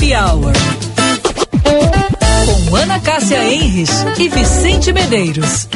Happy Hour. Com Ana Cássia Enres e Vicente Medeiros.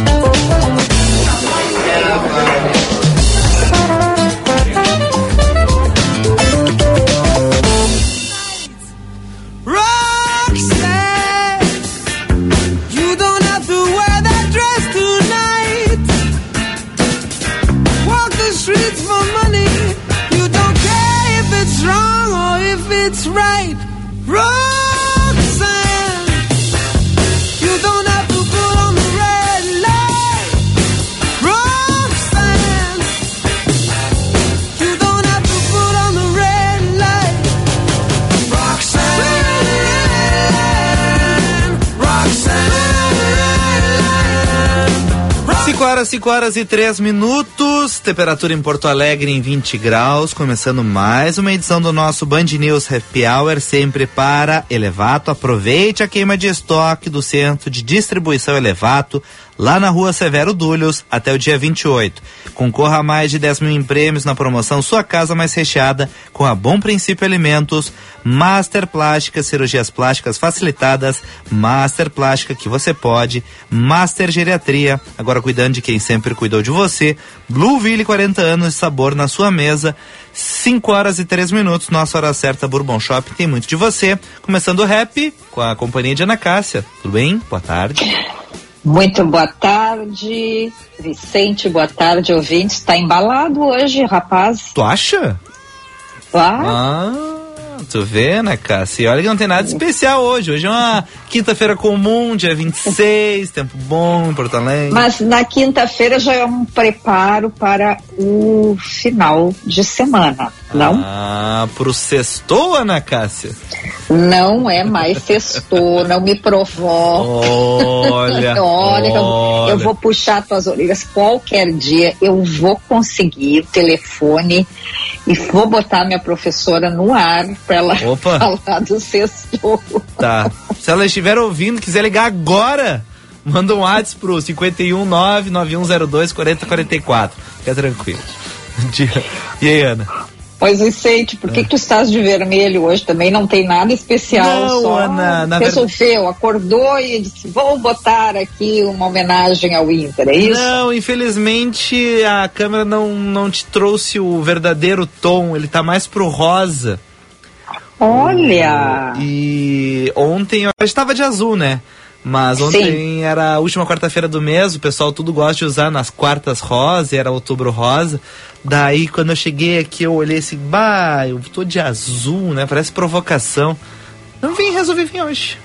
Horas, 5 horas e 3 minutos, temperatura em Porto Alegre em 20 graus, começando mais uma edição do nosso Band News Happy Hour, sempre para Elevato. Aproveite a queima de estoque do centro de distribuição Elevato, lá na rua Severo Dúlios, até o dia 28. Concorra a mais de 10 mil em prêmios na promoção Sua Casa Mais Recheada, com a Bom Princípio Alimentos, Master Plástica, cirurgias plásticas facilitadas, Master Plástica que você pode, Master Geriatria, agora cuidando de quem sempre cuidou de você, Blueville 40 anos sabor na sua mesa, 5 horas e 3 minutos, nossa hora certa, Bourbon Shopping tem muito de você. Começando o rap com a companhia de Ana Cássia. Tudo bem? Boa tarde. Muito boa tarde, Vicente, boa tarde, ouvinte. Está embalado hoje, rapaz. Tu acha? Claro. Ah. Tu vê, né, Cássia? E olha que não tem nada especial hoje. Hoje é uma quinta-feira comum, dia 26, tempo bom em Porto Alegre. Mas na quinta-feira já é um preparo para o final de semana, não? Ah, pro sextou, Ana Cássia? Não é mais sextou, não me provoca. Olha, olha, olha, eu vou puxar tuas orelhas qualquer dia, eu vou conseguir o telefone e vou botar minha professora no ar para ela Opa. falar do sexto. Tá. Se ela estiver ouvindo, quiser ligar agora, manda um WhatsApp pro 51991024044. Fica tranquilo. E aí, Ana? Pois Vicente, por que, é. que tu estás de vermelho hoje? Também não tem nada especial. Não, só Ana, na resolveu, acordou e disse: vou botar aqui uma homenagem ao Inter, é isso? Não, infelizmente a câmera não, não te trouxe o verdadeiro tom, ele tá mais pro rosa. Olha! E ontem eu estava de azul, né? Mas ontem Sim. era a última quarta-feira do mês, o pessoal tudo gosta de usar nas quartas rosa, era outubro rosa. Daí quando eu cheguei aqui eu olhei assim, bah, eu tô de azul, né? Parece provocação. Não vim, resolvi vir hoje.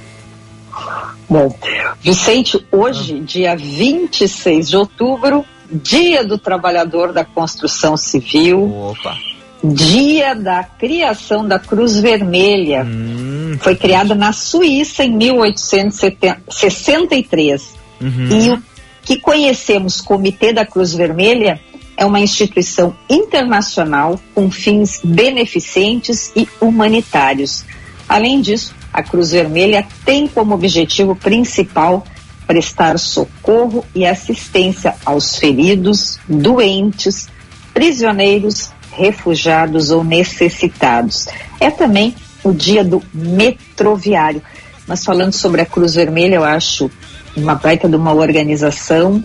Bom, Vicente, hoje, ah. dia 26 de outubro, dia do trabalhador da construção civil. Opa! Dia da criação da Cruz Vermelha. Hum, Foi criada na Suíça em 1863. Uhum. E o que conhecemos Comitê da Cruz Vermelha é uma instituição internacional com fins beneficentes e humanitários. Além disso, a Cruz Vermelha tem como objetivo principal prestar socorro e assistência aos feridos, doentes, prisioneiros, refugiados ou necessitados. É também o dia do metroviário. Mas falando sobre a Cruz Vermelha, eu acho uma baita de uma organização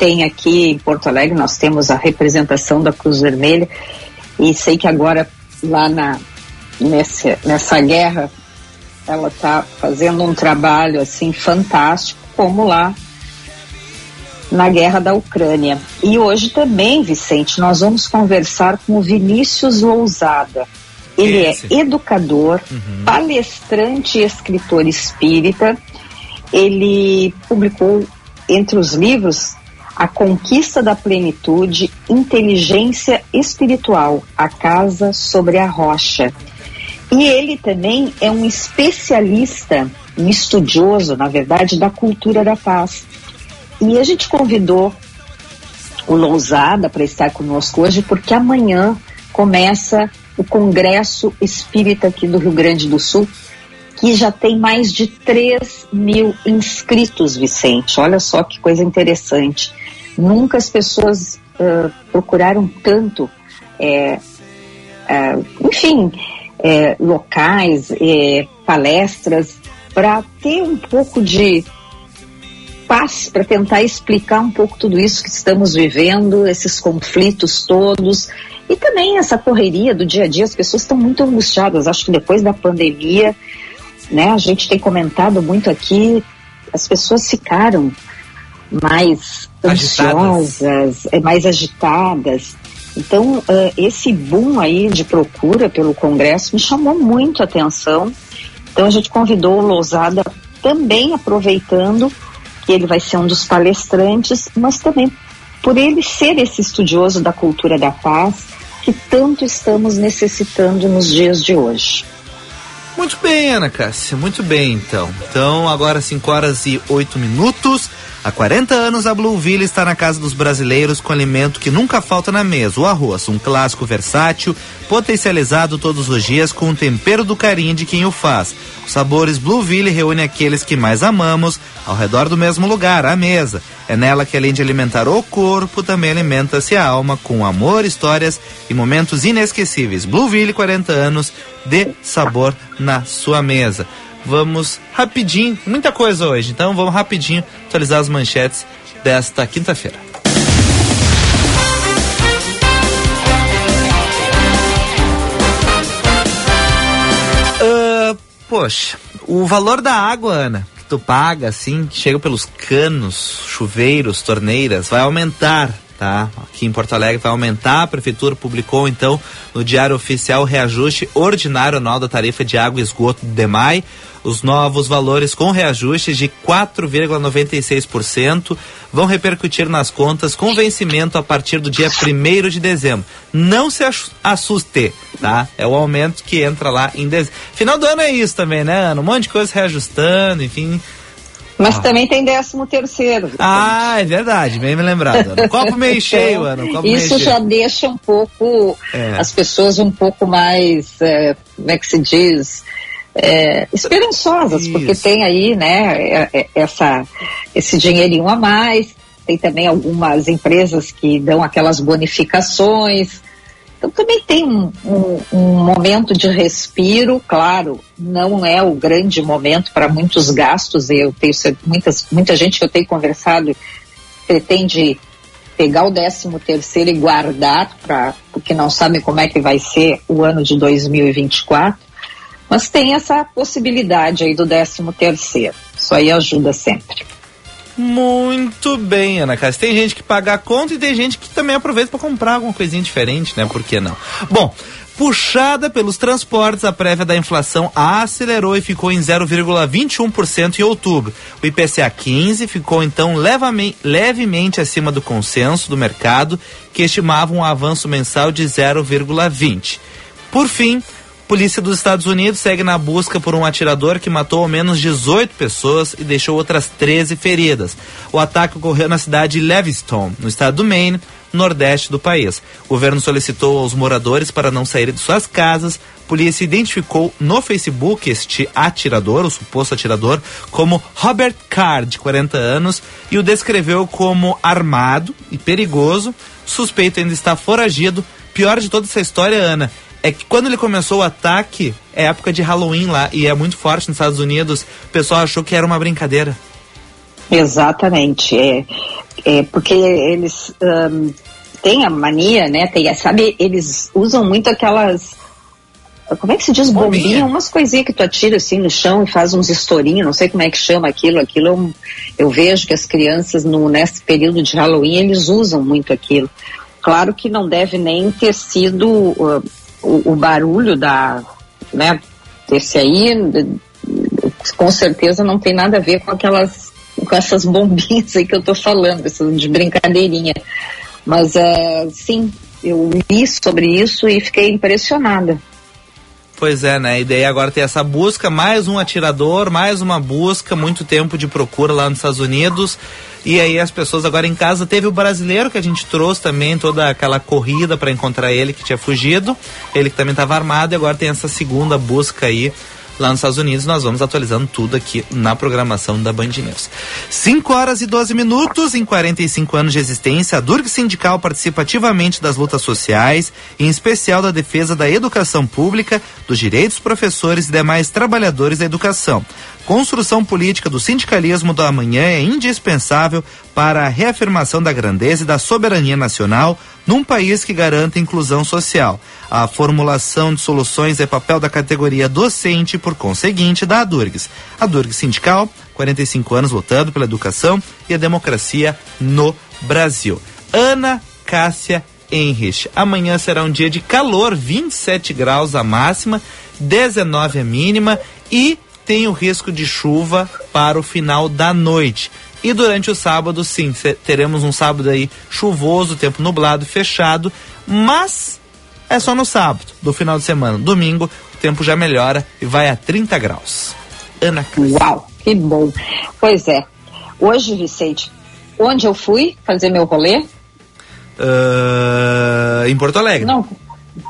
tem aqui em Porto Alegre, nós temos a representação da Cruz Vermelha e sei que agora lá na, nessa, nessa guerra ela está fazendo um trabalho assim fantástico, como lá na guerra da Ucrânia. E hoje também, Vicente, nós vamos conversar com o Vinícius Lousada. Ele é Esse. é educador, uhum. palestrante e escritor espírita. Ele publicou entre os livros a Conquista da Plenitude, Inteligência Espiritual, A Casa sobre a Rocha. E ele também é um especialista, um estudioso, na verdade, da cultura da paz. E a gente convidou o Lousada para estar conosco hoje, porque amanhã começa o Congresso Espírita aqui do Rio Grande do Sul, que já tem mais de 3 mil inscritos, Vicente. Olha só que coisa interessante. Nunca as pessoas uh, procuraram tanto, é, uh, enfim, é, locais, é, palestras, para ter um pouco de paz, para tentar explicar um pouco tudo isso que estamos vivendo, esses conflitos todos. E também essa correria do dia a dia, as pessoas estão muito angustiadas. Acho que depois da pandemia, né, a gente tem comentado muito aqui, as pessoas ficaram mais agitadas. ansiosas, é, mais agitadas. Então, uh, esse boom aí de procura pelo Congresso me chamou muito a atenção. Então, a gente convidou o Lousada também aproveitando que ele vai ser um dos palestrantes, mas também por ele ser esse estudioso da cultura da paz que tanto estamos necessitando nos dias de hoje. Muito bem, Ana Cássia, muito bem então. Então, agora 5 horas e 8 minutos. Há 40 anos, a Blueville está na casa dos brasileiros com alimento que nunca falta na mesa: o arroz, um clássico versátil, potencializado todos os dias com o tempero do carinho de quem o faz. Os sabores Blueville reúnem aqueles que mais amamos ao redor do mesmo lugar, a mesa. É nela que, além de alimentar o corpo, também alimenta-se a alma com amor, histórias e momentos inesquecíveis. Blueville, 40 anos de sabor na sua mesa vamos rapidinho, muita coisa hoje, então vamos rapidinho atualizar as manchetes desta quinta-feira. Uh, poxa, o valor da água, Ana, que tu paga, assim, que chega pelos canos, chuveiros, torneiras, vai aumentar tá? Aqui em Porto Alegre vai aumentar. A prefeitura publicou então no Diário Oficial o reajuste ordinário anual da tarifa de água e esgoto de DEMAI. Os novos valores com reajustes de 4,96% vão repercutir nas contas com vencimento a partir do dia 1 de dezembro. Não se assuste, tá? É o aumento que entra lá em dezembro. Final do ano é isso também, né, Ana? Um monte de coisa reajustando, enfim. Mas ah. também tem décimo terceiro. Ah, é verdade, bem me lembrado. Ana. Copo meio cheio, Ana. Copo isso já cheio. deixa um pouco é. as pessoas um pouco mais, é, como é que se diz, é, esperançosas, isso. porque tem aí, né, é, é, essa, esse dinheirinho a mais. Tem também algumas empresas que dão aquelas bonificações. Então também tem um, um, um, momento de respiro, claro, não é o grande momento para muitos gastos. Eu tenho muitas, muita gente que eu tenho conversado pretende pegar o 13 terceiro e guardar para porque não sabe como é que vai ser o ano de 2024. Mas tem essa possibilidade aí do 13 terceiro. Isso aí ajuda sempre. Muito bem, Ana Cássia. Tem gente que paga a conta e tem gente que também aproveita para comprar alguma coisinha diferente, né? Por que não? Bom, puxada pelos transportes, a prévia da inflação acelerou e ficou em 0,21% em outubro. O IPCA 15 ficou então levemente acima do consenso do mercado, que estimava um avanço mensal de 0,20. Por fim, Polícia dos Estados Unidos segue na busca por um atirador que matou ao menos 18 pessoas e deixou outras 13 feridas. O ataque ocorreu na cidade de Lewiston, no estado do Maine, nordeste do país. O governo solicitou aos moradores para não saírem de suas casas. A polícia identificou no Facebook este atirador, o suposto atirador, como Robert Carr, de 40 anos, e o descreveu como armado e perigoso. Suspeito ainda está foragido. Pior de toda essa história, Ana, é que quando ele começou o ataque, é época de Halloween lá, e é muito forte nos Estados Unidos, o pessoal achou que era uma brincadeira. Exatamente. É, é porque eles um, têm a mania, né? Tem, sabe, eles usam muito aquelas. Como é que se diz? Bombinha, Bombinha umas coisinhas que tu atira assim no chão e faz uns estourinhos, não sei como é que chama aquilo. Aquilo eu, eu vejo que as crianças no, nesse período de Halloween eles usam muito aquilo. Claro que não deve nem ter sido uh, o, o barulho da, né, desse aí, com certeza não tem nada a ver com aquelas, com essas bombinhas aí que eu tô falando, essas de brincadeirinha. Mas, é, sim, eu li sobre isso e fiquei impressionada. Pois é, né? E daí agora tem essa busca, mais um atirador, mais uma busca, muito tempo de procura lá nos Estados Unidos. E aí as pessoas agora em casa teve o brasileiro que a gente trouxe também toda aquela corrida para encontrar ele que tinha fugido, ele que também estava armado e agora tem essa segunda busca aí lá nos Estados Unidos. Nós vamos atualizando tudo aqui na programação da Band News. 5 horas e 12 minutos, em 45 anos de existência, a Durg Sindical participa ativamente das lutas sociais, em especial da defesa da educação pública, dos direitos dos professores e demais trabalhadores da educação. Construção política do sindicalismo do amanhã é indispensável para a reafirmação da grandeza e da soberania nacional num país que garanta inclusão social. A formulação de soluções é papel da categoria docente por conseguinte, da ADURGS. A ADURGS Sindical, 45 anos lutando pela educação e a democracia no Brasil. Ana Cássia Henrich. Amanhã será um dia de calor, 27 graus a máxima, 19 a mínima e tem o risco de chuva para o final da noite. E durante o sábado, sim, teremos um sábado aí chuvoso, tempo nublado, fechado, mas é só no sábado, do final de semana. Domingo, o tempo já melhora e vai a 30 graus. Ana Cássia. Uau, que bom. Pois é. Hoje, Vicente, onde eu fui fazer meu rolê? Uh, em Porto Alegre. Não,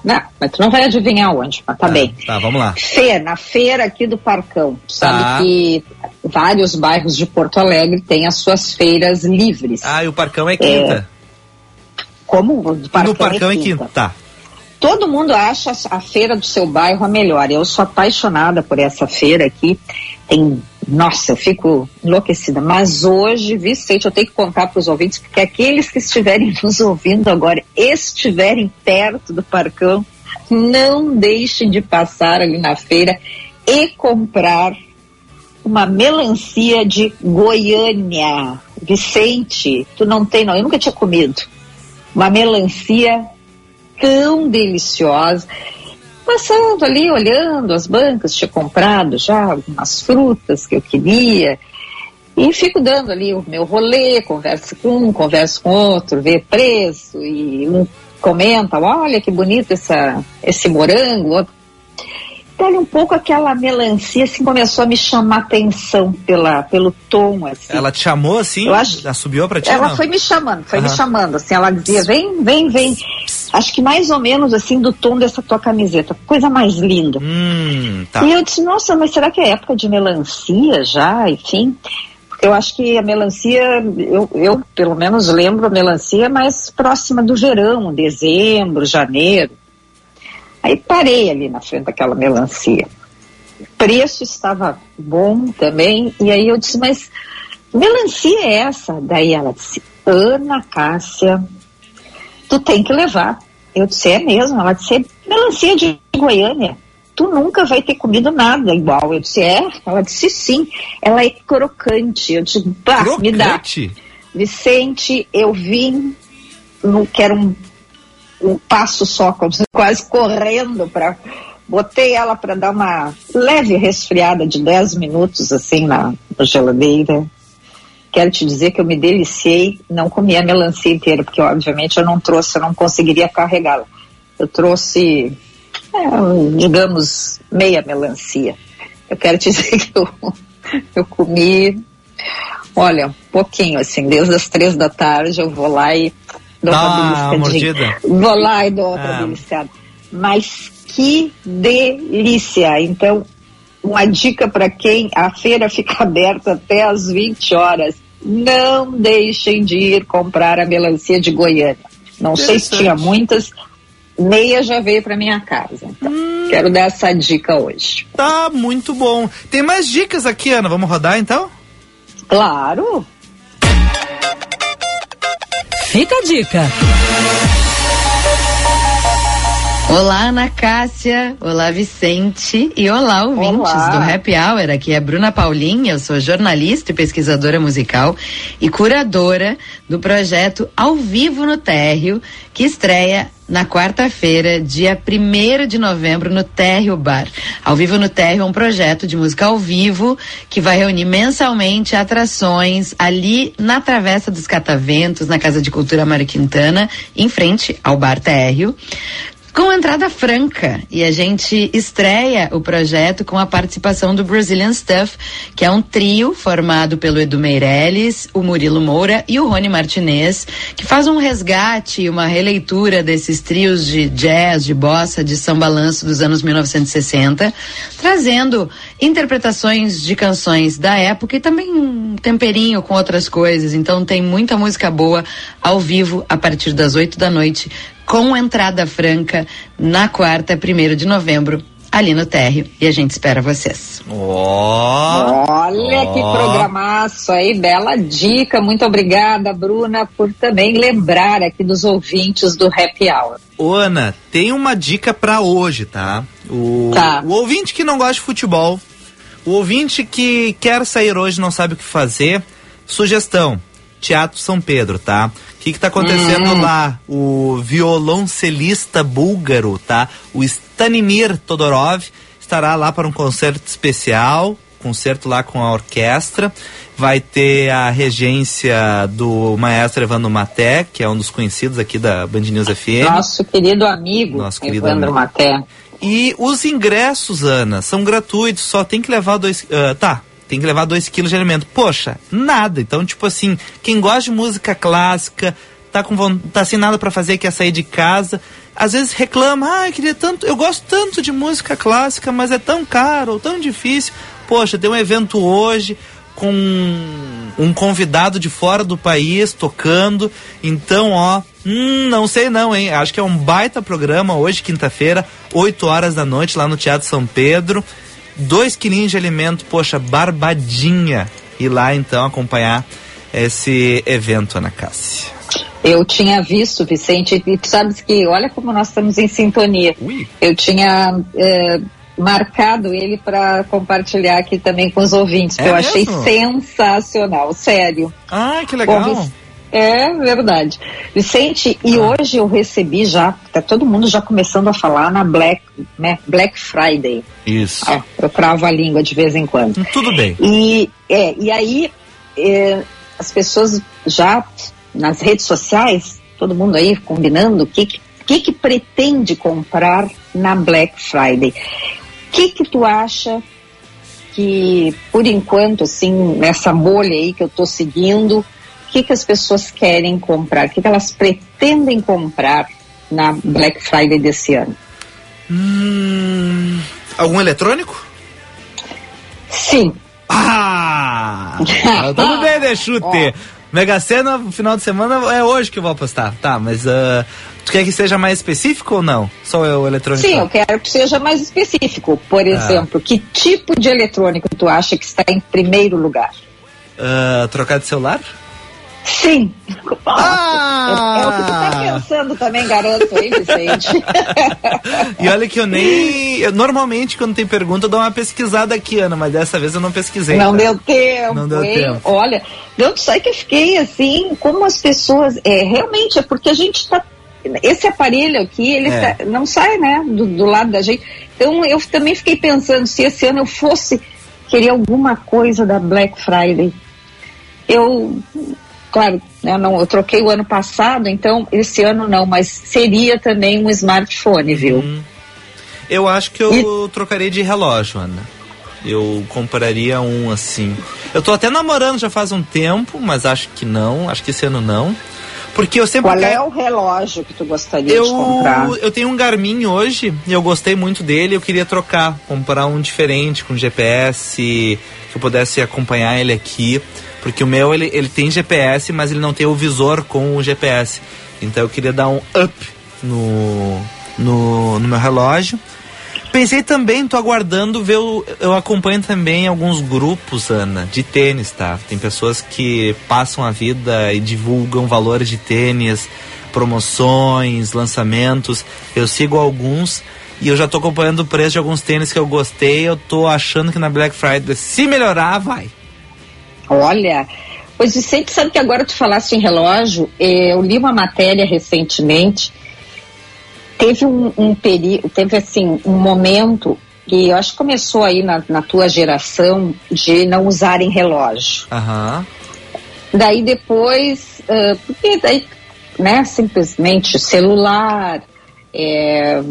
não, mas tu não vai adivinhar onde, mas tá, tá bem. Tá, vamos lá. Feira, na feira aqui do Parcão. Tu sabe tá. que vários bairros de Porto Alegre têm as suas feiras livres. Ah, e o Parcão é quinta. É... Como? O Parcão no Parcão é quinta. é quinta. Tá. Todo mundo acha a feira do seu bairro a melhor. Eu sou apaixonada por essa feira aqui. Tem, nossa, eu fico enlouquecida. Mas hoje, Vicente, eu tenho que contar para os ouvintes, porque aqueles que estiverem nos ouvindo agora, estiverem perto do Parcão, não deixem de passar ali na feira e comprar uma melancia de Goiânia. Vicente, tu não tem, não. Eu nunca tinha comido. Uma melancia tão deliciosa. Passando ali, olhando as bancas, tinha comprado já algumas frutas que eu queria. E fico dando ali o meu rolê, converso com um, converso com outro, vê preço, e um comenta, olha que bonito essa, esse morango, outro Dali um pouco aquela melancia assim começou a me chamar atenção pela, pelo tom assim. Ela te chamou assim? Eu acho, ela subiu para ti? Ela não? foi me chamando, foi uhum. me chamando assim. Ela dizia vem, vem, vem. Acho que mais ou menos assim do tom dessa tua camiseta, coisa mais linda. Hum, tá. E eu disse nossa, mas será que é época de melancia já? Enfim. Eu acho que a melancia, eu, eu pelo menos lembro a melancia mais próxima do verão, dezembro, janeiro. Aí parei ali na frente daquela melancia. O preço estava bom também, e aí eu disse, mas melancia é essa? Daí ela disse, Ana Cássia, tu tem que levar. Eu disse, é mesmo? Ela disse, é melancia de Goiânia. Tu nunca vai ter comido nada igual. Eu disse, é? Ela disse, sim. Ela é crocante. Eu disse, bah, me dá. Vicente, eu vim, não quero um um passo só, quase correndo para botei ela para dar uma leve resfriada de 10 minutos assim na, na, geladeira. Quero te dizer que eu me deliciei, não comi a melancia inteira, porque obviamente eu não trouxe, eu não conseguiria carregá-la. Eu trouxe, é, digamos, meia melancia. Eu quero te dizer que eu, eu comi, olha, um pouquinho, assim, desde as três da tarde eu vou lá e Dou ah, mordida. Vou lá e dou outra ah. deliciada. Mas que delícia! Então, uma dica para quem a feira fica aberta até às 20 horas. Não deixem de ir comprar a melancia de Goiânia. Não sei se tinha muitas, meia já veio para minha casa. Então, hum. quero dar essa dica hoje. Tá muito bom. Tem mais dicas aqui, Ana. Vamos rodar então? Claro. Fica a dica. Olá, Ana Cássia. Olá, Vicente. E olá, ouvintes olá. do Happy Hour. Aqui é Bruna Paulinha. Eu sou jornalista e pesquisadora musical e curadora do projeto Ao Vivo no Térreo, que estreia na quarta-feira, dia 1 de novembro, no Térreo Bar. Ao Vivo no Térreo é um projeto de música ao vivo que vai reunir mensalmente atrações ali na Travessa dos Cataventos, na Casa de Cultura Mário Quintana, em frente ao Bar Térreo com entrada franca. E a gente estreia o projeto com a participação do Brazilian Stuff, que é um trio formado pelo Edu Meirelles, o Murilo Moura e o Rony Martinez, que faz um resgate, uma releitura desses trios de jazz, de bossa, de samba balanço dos anos 1960, trazendo interpretações de canções da época e também um temperinho com outras coisas. Então tem muita música boa ao vivo a partir das 8 da noite com entrada franca na quarta, primeiro de novembro, ali no térreo. E a gente espera vocês. Oh, Olha oh. que programaço aí, bela dica. Muito obrigada, Bruna, por também lembrar aqui dos ouvintes do Happy Hour. Ô, Ana, tem uma dica para hoje, tá? O, tá? o ouvinte que não gosta de futebol, o ouvinte que quer sair hoje não sabe o que fazer, sugestão Teatro São Pedro, tá? O que está acontecendo hum. lá? O violoncelista búlgaro, tá? O Stanimir Todorov estará lá para um concerto especial, concerto lá com a orquestra. Vai ter a regência do maestro Evandro Maté, que é um dos conhecidos aqui da Band News FM. Nosso querido amigo, Nosso querido Evandro amigo. Maté. E os ingressos, Ana, são gratuitos, só tem que levar dois. Uh, tá, tem que levar 2 quilos de alimento. Poxa, nada. Então, tipo assim, quem gosta de música clássica, tá com tá sem nada para fazer, quer sair de casa, às vezes reclama, ah, queria tanto, eu gosto tanto de música clássica, mas é tão caro, ou tão difícil. Poxa, tem um evento hoje com um convidado de fora do país tocando. Então, ó, hum, não sei não, hein? Acho que é um baita programa hoje, quinta-feira, 8 horas da noite, lá no Teatro São Pedro. Dois quilinhos de alimento, poxa, barbadinha. Ir lá então acompanhar esse evento, Ana Cássia. Eu tinha visto, Vicente, e tu sabes que olha como nós estamos em sintonia. Ui. Eu tinha é, marcado ele para compartilhar aqui também com os ouvintes, é que eu mesmo? achei sensacional, sério. Ah, que legal. Bom, é verdade. Vicente, e ah. hoje eu recebi já, tá todo mundo já começando a falar na Black, né, Black Friday. Isso. Ah, eu travo a língua de vez em quando. Hum, tudo bem. E, é, e aí, é, as pessoas já nas redes sociais, todo mundo aí combinando o que, que, que pretende comprar na Black Friday. O que, que tu acha que, por enquanto, assim, nessa bolha aí que eu tô seguindo, que, que as pessoas querem comprar, o que, que elas pretendem comprar na Black Friday desse ano. Hum, algum eletrônico? Sim. Ah! tudo bem, né, chute? Mega Sena, no final de semana, é hoje que eu vou apostar. Tá, mas uh, tu quer que seja mais específico ou não? Só o eletrônico? Sim, eu quero que seja mais específico. Por ah. exemplo, que tipo de eletrônico tu acha que está em primeiro lugar? Uh, trocar de celular? Sim. Ah! É, o que tu tá pensando também, garoto, hein, Vicente? e olha que eu nem. Eu, normalmente, quando tem pergunta, eu dou uma pesquisada aqui, Ana, mas dessa vez eu não pesquisei. Não tá? deu tempo. Não deu hein? tempo. Olha, não sei que eu fiquei assim, como as pessoas. É, realmente, é porque a gente tá. Esse aparelho aqui, ele é. tá, não sai, né, do, do lado da gente. Então, eu também fiquei pensando se esse ano eu fosse querer alguma coisa da Black Friday. Eu Claro, né, não, eu troquei o ano passado, então esse ano não, mas seria também um smartphone, viu? Hum. Eu acho que eu e... trocaria de relógio, Ana. Eu compraria um assim. Eu tô até namorando já faz um tempo, mas acho que não, acho que esse ano não. Porque eu sempre. Qual é o relógio que tu gostaria eu, de comprar? Eu tenho um Garmin hoje e eu gostei muito dele. Eu queria trocar, comprar um diferente com GPS, que eu pudesse acompanhar ele aqui. Porque o meu, ele, ele tem GPS, mas ele não tem o visor com o GPS. Então eu queria dar um up no, no, no meu relógio. Pensei também, tô aguardando ver, o, eu acompanho também alguns grupos, Ana, de tênis, tá? Tem pessoas que passam a vida e divulgam valores de tênis, promoções, lançamentos. Eu sigo alguns e eu já tô acompanhando o preço de alguns tênis que eu gostei. Eu tô achando que na Black Friday, se melhorar, vai. Olha, pois Vicente, sabe que agora tu falaste em relógio, eh, eu li uma matéria recentemente, teve um, um período, teve assim, um momento que eu acho que começou aí na, na tua geração de não usarem relógio. Uhum. Daí depois, uh, porque daí, né, simplesmente celular, É,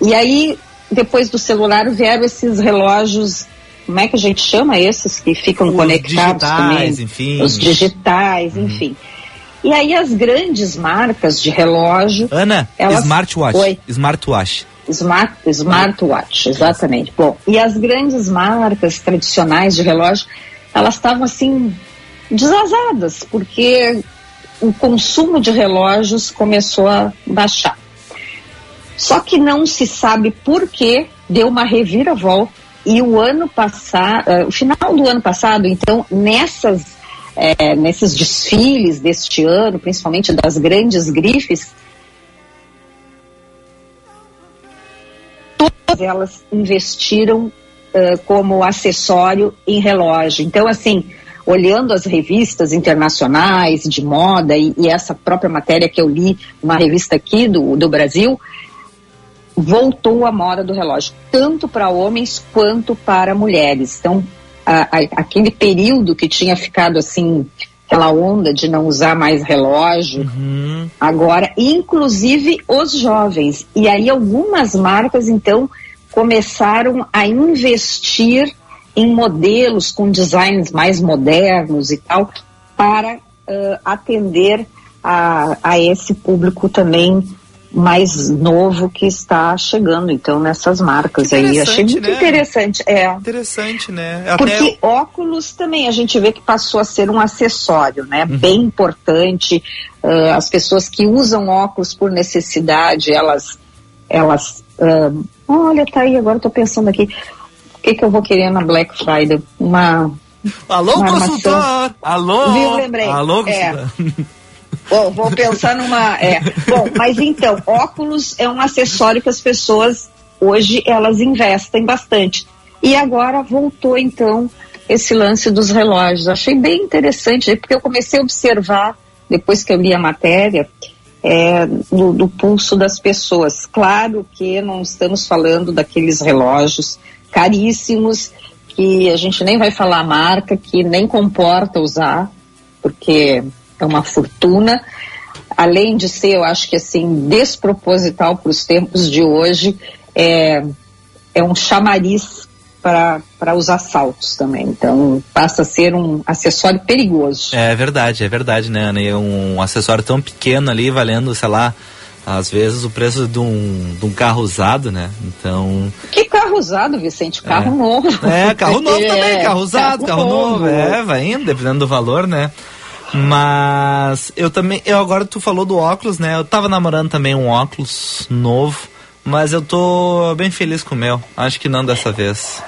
e aí, depois do celular, vieram esses relógios como é que a gente chama esses que ficam Os conectados digitais, também? enfim. Os digitais, Uhum. enfim. E aí as grandes marcas de relógio. Ana, Elas- smartwatch. Oi. Smartwatch. Smart, smartwatch, exatamente. Bom, e as grandes marcas tradicionais de relógio, elas estavam assim desazadas, porque o consumo de relógios começou a baixar. Só que não se sabe por que deu uma reviravolta e o ano passado, eh, o final do ano passado, então, nessas, eh, nesses desfiles deste ano, principalmente das grandes grifes, todas elas investiram eh, como acessório em relógio. Então, assim, olhando as revistas internacionais de moda e, e essa própria matéria que eu li, uma revista aqui do, do Brasil, voltou a moda do relógio, tanto para homens quanto para mulheres. Então, a- a- aquele período que tinha ficado assim, aquela onda de não usar mais relógio, Uhum. agora, inclusive os jovens. E aí algumas marcas, então, começaram a investir em modelos com designs mais modernos e tal, para ãh, atender a, a esse público também mais novo que está chegando, então, nessas marcas aí. Achei Interessante, muito né? interessante. É. Interessante, né? Porque óculos também a gente vê que passou a ser um acessório, né? Bem importante. Ah, as pessoas que usam óculos por necessidade, elas, elas, ah, olha, tá aí. Agora eu tô pensando aqui, o que que eu vou querer na Black Friday? Uma, Alô, uma armação. consultor! Alô! Viu, lembrei. Alô, É. vou pensar numa. É. Bom, mas então, óculos é um acessório que as pessoas hoje elas investem bastante. E agora voltou então esse lance dos relógios. Achei bem interessante, porque eu comecei a observar, depois que eu li a matéria, é, do, do pulso das pessoas. Claro que não estamos falando daqueles relógios caríssimos que a gente nem vai falar a marca, que nem comporta usar, porque é uma fortuna. Além de ser, eu acho que assim, desproposital para os tempos de hoje, é, é um chamariz para os assaltos também. Então, passa a ser um acessório perigoso. É verdade, é verdade, né, Ana? E um acessório tão pequeno ali, valendo, sei lá, às vezes o preço de um, de um carro usado, né? Então. Que carro usado, Vicente? Carro novo. É, carro novo também, É, carro usado, carro, novo. É, vai indo, dependendo do valor, né? Mas eu também, eu agora tu falou do óculos, né? Eu tava namorando também um óculos novo, mas eu tô bem feliz com o meu. Acho que não dessa vez.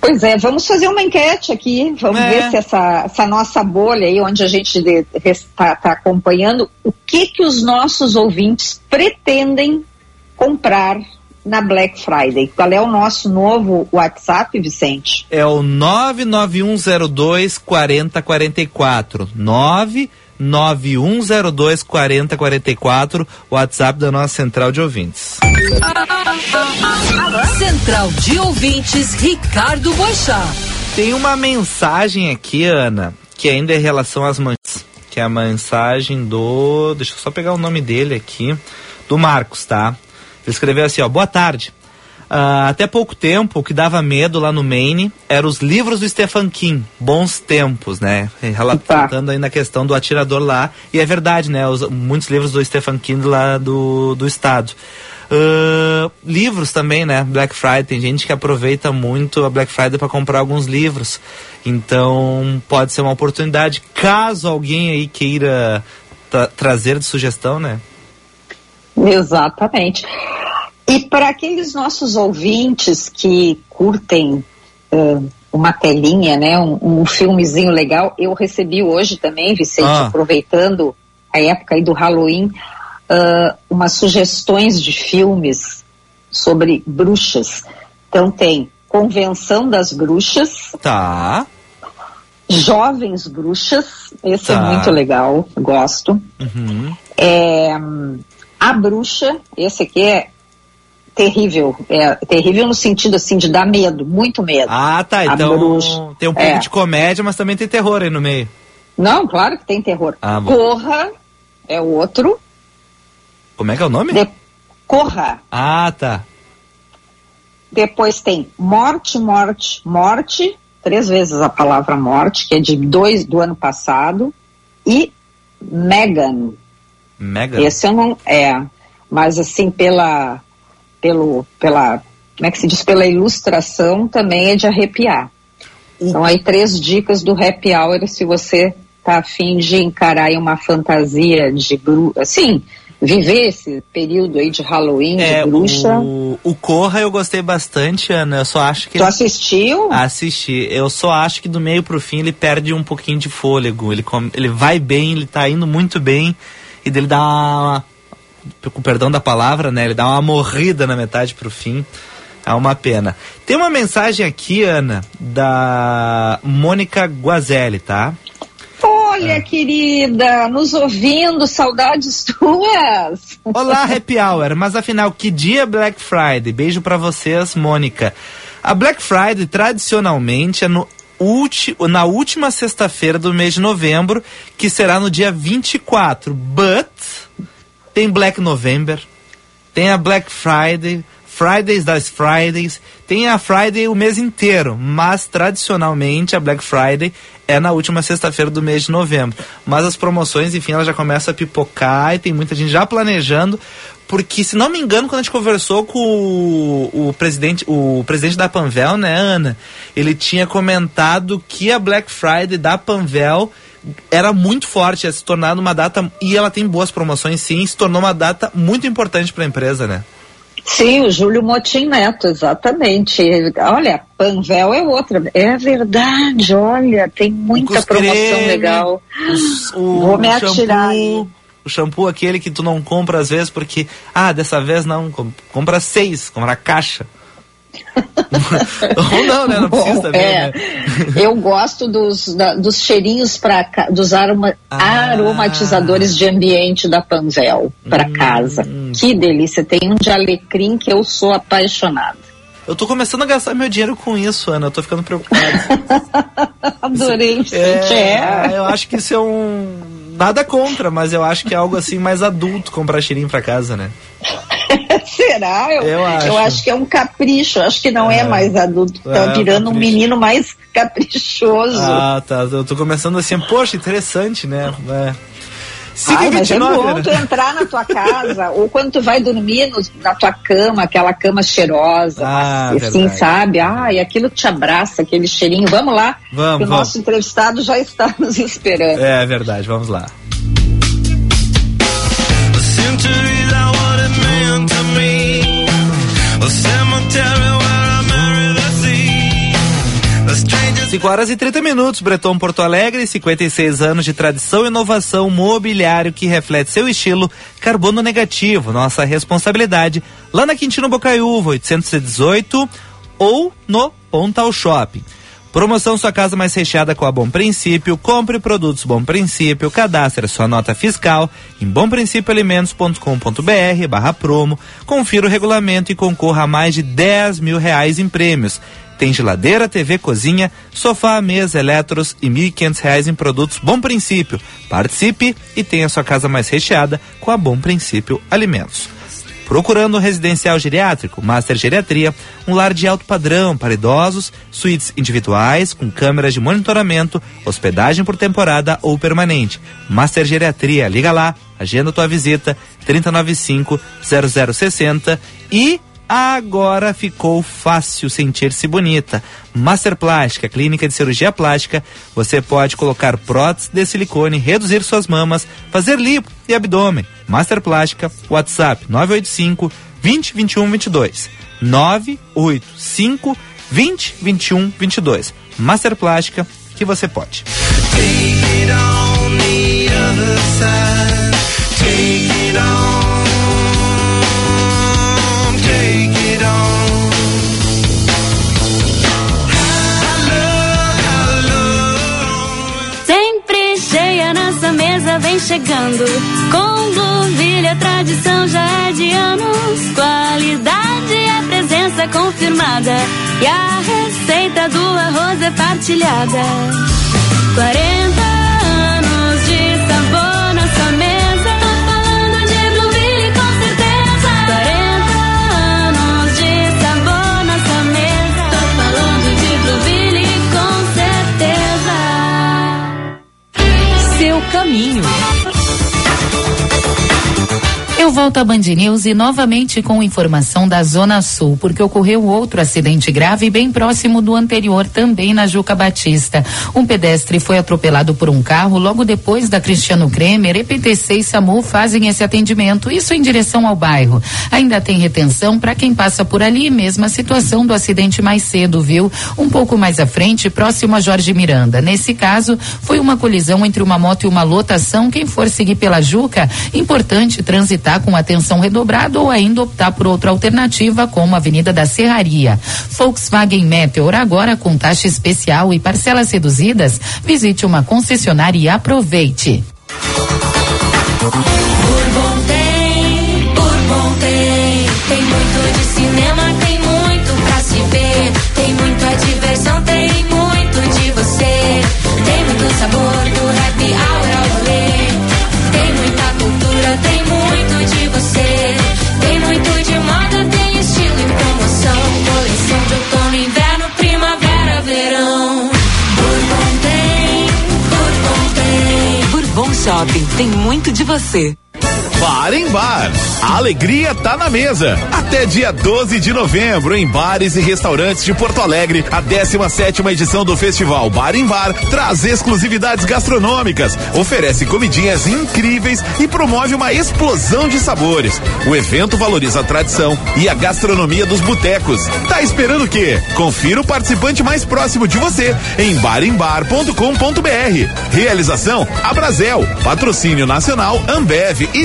Pois é, vamos fazer uma enquete aqui, vamos É. ver se essa, essa nossa bolha aí, onde a gente está acompanhando, o que que os nossos ouvintes pretendem comprar na Black Friday. Qual é o nosso novo WhatsApp, Vicente? É o 99102 4044. 99102 4044, WhatsApp da nossa central de ouvintes. Central de Ouvintes, Ricardo Boixá. Tem uma mensagem aqui, Ana, que ainda é em relação às mães. Que é a mensagem do. Deixa eu só pegar o nome dele aqui. Do Marcos, tá? Ele escreveu assim, ó, boa tarde. Ah, até pouco tempo, o que dava medo lá no Maine eram os livros do Stephen King. Bons tempos, né? Relatando aí na questão do atirador lá. E é verdade, né? Os- muitos livros do Stephen King lá do, do estado. Ah, livros também, né? Black Friday. Tem gente que aproveita muito a Black Friday para comprar alguns livros. Então, pode ser uma oportunidade. Caso alguém aí queira tra- trazer de sugestão, né? Exatamente. E para aqueles nossos ouvintes que curtem eh, uma telinha, né, um, um filmezinho legal, eu recebi hoje também, Vicente, Ah. aproveitando a época aí do Halloween, ah, umas sugestões de filmes sobre bruxas. Então tem Convenção das Bruxas, Tá. Jovens Bruxas, esse é Tá. muito legal, gosto. Uhum. É, a bruxa, esse aqui é terrível, é terrível no sentido assim de dar medo, muito medo. Ah, tá. A Então bruxa. tem um pouco É. de comédia, mas também tem terror aí no meio. Não, claro que tem terror. Ah, bom. Corra é outro. Como é que é o nome? De- corra. Ah, tá. Depois tem morte, morte, morte, três vezes a palavra morte, que é de dois do ano passado, e Megan. Megan? Esse eu não. É. Mas assim, pela. Pelo, pela. Como é que se diz? Pela ilustração também é de arrepiar. O... Então aí três dicas do happy hour se você tá afim de encarar uma fantasia de assim, viver esse período aí de Halloween, é, de bruxa. O, o Corra eu gostei bastante, Ana. Eu só acho que. Tu ele... assistiu? Assisti. Eu só acho que do meio pro fim ele perde um pouquinho de fôlego. Ele, ele vai bem, ele tá indo muito bem. E dele dá uma. Com perdão da palavra, né? Ele dá uma morrida na metade pro fim. É uma pena. Tem uma mensagem aqui, Ana, da Mônica Guazelli, tá? Olha, é. querida, nos ouvindo, saudades tuas. Olá, Happy Hour, mas afinal, que dia é Black Friday? Beijo para vocês, Mônica. A Black Friday, tradicionalmente, é no ulti, na última sexta-feira do mês de novembro, que será no dia 24. But tem Black November, tem a Black Friday, Fridays das Fridays, tem a Friday o mês inteiro, mas tradicionalmente a Black Friday é na última sexta-feira do mês de novembro. Mas as promoções, enfim, ela já começa a pipocar e tem muita gente já planejando, porque se não me engano, quando a gente conversou com o, o presidente, o presidente da Panvel, né, Ana, ele tinha comentado que a Black Friday da Panvel era muito forte, ia se tornar uma data e ela tem boas promoções, sim, se tornou uma data muito importante para a empresa, né? Sim, o Júlio Motim Neto, exatamente. Olha, Panvel é outra. É verdade, olha, tem muita promoção creme, legal. Os, o, Vou me shampoo, atirar aí. O shampoo aquele que tu não compra às vezes porque, ah, dessa vez não, compra seis, compra caixa. Ou não, né? Não precisa também, é, né? Eu gosto dos, da, dos cheirinhos para dos aroma, ah. aromatizadores de ambiente da Panvel para hum. casa. Que delícia! Tem um de alecrim que eu sou apaixonada. Eu tô começando a gastar meu dinheiro com isso, Ana. Eu tô ficando preocupado. Adorei, isso, é, é. Eu acho que isso é um. Nada contra, mas eu acho que é algo assim mais adulto comprar cheirinho pra casa, né? Será? Eu, eu, acho. eu acho que é um capricho, acho que não é, é mais adulto, tá é, virando um, um menino mais caprichoso. Ah, tá. Eu tô começando assim, poxa, interessante, né? É. Ai, mas é bom tu entrar na tua casa, ou quando tu vai dormir no, na tua cama, aquela cama cheirosa, ah, assim, sabe? Ai, aquilo te abraça, aquele cheirinho. Vamos lá, vamos, que o nosso entrevistado já está nos esperando. É verdade, vamos lá. 5 horas e 30 minutos, Breton Porto Alegre, 56 anos de tradição e inovação mobiliário que reflete seu estilo carbono negativo. Nossa responsabilidade lá na Quintino Bocaiúva, 818 ou no Pontal Shopping. Promoção Sua Casa Mais Recheada com a Bom Princípio. Compre produtos Bom Princípio. Cadastre sua nota fiscal em bomprincipioalimentos.com.br barra promo. Confira o regulamento e concorra a mais de 10 mil reais em prêmios. Tem geladeira, TV, cozinha, sofá, mesa, eletros e R$ 1.500 em produtos Bom Princípio. Participe e tenha sua casa mais recheada com a Bom Princípio Alimentos. Procurando um residencial geriátrico, Master Geriatria, um lar de alto padrão para idosos, suítes individuais com câmeras de monitoramento, hospedagem por temporada ou permanente. Master Geriatria, liga lá, agenda tua visita 395 0060 e Agora ficou fácil sentir-se bonita. Master Plástica, clínica de cirurgia plástica. Você pode colocar prótese de silicone, reduzir suas mamas, fazer lipo e abdômen. Master Plástica, WhatsApp 985 20 21 22. 985 20 21 22. Master Plástica, que você pode. Take it on the other side. Chegando. Com Blueville tradição já é de anos. Qualidade é presença confirmada. E a receita do arroz é partilhada. 40 Eu volto a Band News e novamente com informação da Zona Sul, porque ocorreu outro acidente grave bem próximo do anterior, também na Juca Batista. Um pedestre foi atropelado por um carro logo depois da Cristiano Kremer. EPTC e SAMU fazem esse atendimento, isso em direção ao bairro. Ainda tem retenção para quem passa por ali, mesma situação do acidente mais cedo, viu? Um pouco mais à frente, próximo a Jorge Miranda. Nesse caso, foi uma colisão entre uma moto e uma lotação. Quem for seguir pela Juca, importante transitar com atenção redobrada ou ainda optar por outra alternativa, como a Avenida da Serraria. Volkswagen Meteor agora com taxa especial e parcelas reduzidas. Visite uma concessionária e aproveite. Tem, Bourbon tem, muito de cinema, tem muito pra se ver, tem diversão, tem muito de você, tem muito sabor do happy hour Shopping tem muito de você. Bar em Bar. A alegria tá na mesa. Até dia 12 de novembro, em bares e restaurantes de Porto Alegre, a 17 edição do festival Bar em Bar traz exclusividades gastronômicas, oferece comidinhas incríveis e promove uma explosão de sabores. O evento valoriza a tradição e a gastronomia dos botecos. Tá esperando o quê? Confira o participante mais próximo de você em barembar.com.br. Realização Abrazel, patrocínio nacional Ambev e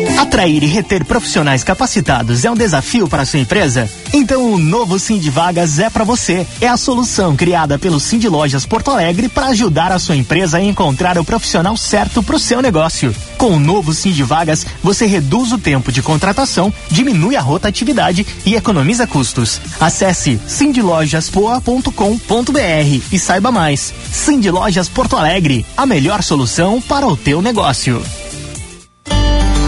Atrair e reter profissionais capacitados é um desafio para a sua empresa? Então o novo Cindy Vagas é para você. É a solução criada pelo Cindy Lojas Porto Alegre para ajudar a sua empresa a encontrar o profissional certo para o seu negócio. Com o novo Cindy Vagas, você reduz o tempo de contratação, diminui a rotatividade e economiza custos. Acesse cindylojaspoa.com.br e saiba mais. Cindy Lojas Porto Alegre, a melhor solução para o teu negócio.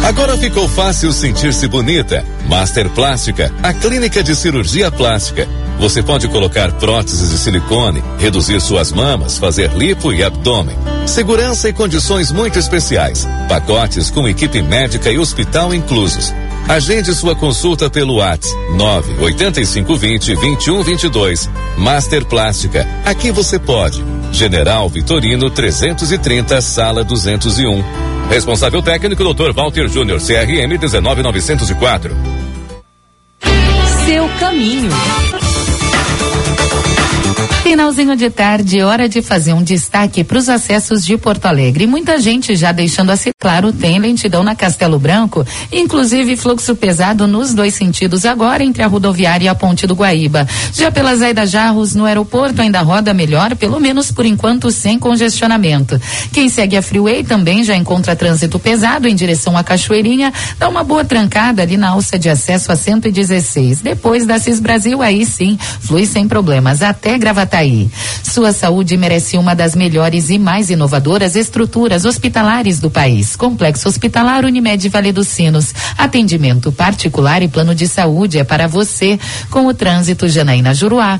Agora ficou fácil sentir-se bonita. Master Plástica, a clínica de cirurgia plástica. Você pode colocar próteses de silicone, reduzir suas mamas, fazer lipo e abdômen. Segurança e condições muito especiais. Pacotes com equipe médica e hospital inclusos. Agende sua consulta pelo WhatsApp 98520 2122. Master Plástica. Aqui você pode. General Vitorino 330, sala 201. Responsável técnico Dr. Walter Júnior, CRM 19904. Seu caminho. Finalzinho de tarde, hora de fazer um destaque para os acessos de Porto Alegre. Muita gente já deixando assim claro, tem lentidão na Castelo Branco, inclusive fluxo pesado nos dois sentidos agora entre a rodoviária e a Ponte do Guaíba. Já pela Zaida Jarros, no aeroporto ainda roda melhor, pelo menos por enquanto sem congestionamento. Quem segue a Freeway também já encontra trânsito pesado em direção à Cachoeirinha, dá uma boa trancada ali na alça de acesso a 116. Depois da CIS Brasil, aí sim, flui sem problemas até Gravataí. Sua saúde merece uma das melhores e mais inovadoras estruturas hospitalares do país. Complexo Hospitalar Unimed Vale dos Sinos. Atendimento particular e plano de saúde é para você. Com o trânsito Janaína Juruá.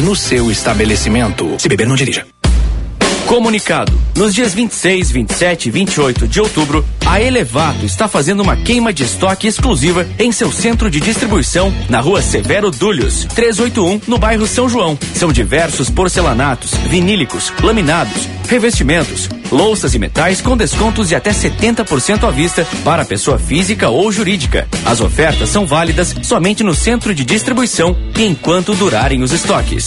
no seu estabelecimento. Se beber, não dirija. Comunicado: nos dias 26, 27 e 28 de outubro, a Elevato está fazendo uma queima de estoque exclusiva em seu centro de distribuição na rua Severo Dúlios, 381, no bairro São João. São diversos porcelanatos, vinílicos, laminados, revestimentos, louças e metais com descontos de até 70% à vista para pessoa física ou jurídica. As ofertas são válidas somente no centro de distribuição e enquanto durarem os estoques.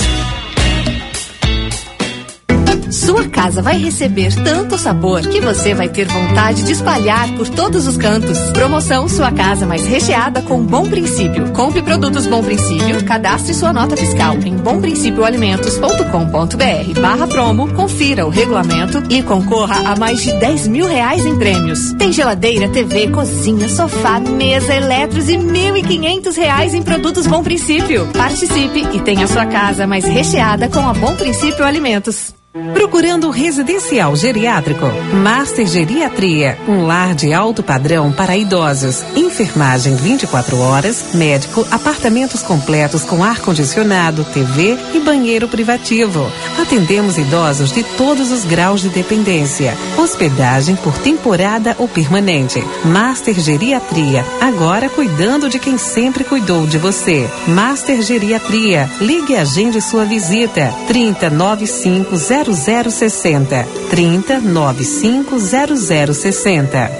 Sua casa vai receber tanto sabor que você vai ter vontade de espalhar por todos os cantos. Promoção Sua Casa Mais Recheada com Bom Princípio. Compre produtos Bom Princípio, cadastre sua nota fiscal em bomprincipioalimentos.com.br barra promo, confira o regulamento e concorra a mais de 10 mil reais em prêmios. Tem geladeira, TV, cozinha, sofá, mesa, eletros e mil e quinhentos reais em produtos Bom Princípio. Participe e tenha sua casa mais recheada com a Bom Princípio Alimentos. Procurando residencial geriátrico? Master Geriatria, um lar de alto padrão para idosos. Enfermagem 24 horas, médico, apartamentos completos com ar-condicionado, TV e banheiro privativo. Atendemos idosos de todos os graus de dependência. Hospedagem por temporada ou permanente. Master Geriatria, agora cuidando de quem sempre cuidou de você. Master Geriatria, ligue e agende sua visita. 3095 0060 30 95 0060.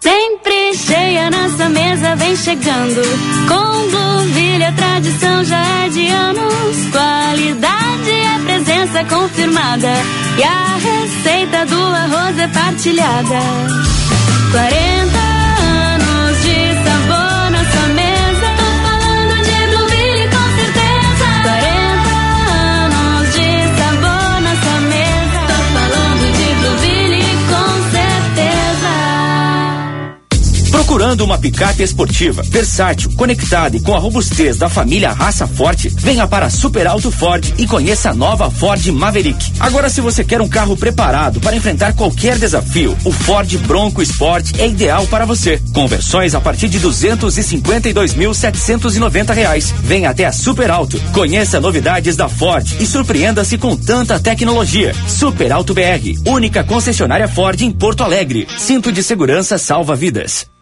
Sempre cheia nossa mesa vem chegando. Com Blueville a tradição já é de anos. Qualidade é presença confirmada. E a receita do arroz é partilhada. 40 Procurando uma picape esportiva, versátil, conectada e com a robustez da família Raça Forte, venha para Super Alto Ford e conheça a nova Ford Maverick. Agora, se você quer um carro preparado para enfrentar qualquer desafio, o Ford Bronco Sport é ideal para você. Conversões a partir de 252.790 reais. Venha até a Super Alto, conheça novidades da Ford e surpreenda-se com tanta tecnologia. Super Alto BR, única concessionária Ford em Porto Alegre. Cinto de segurança salva vidas.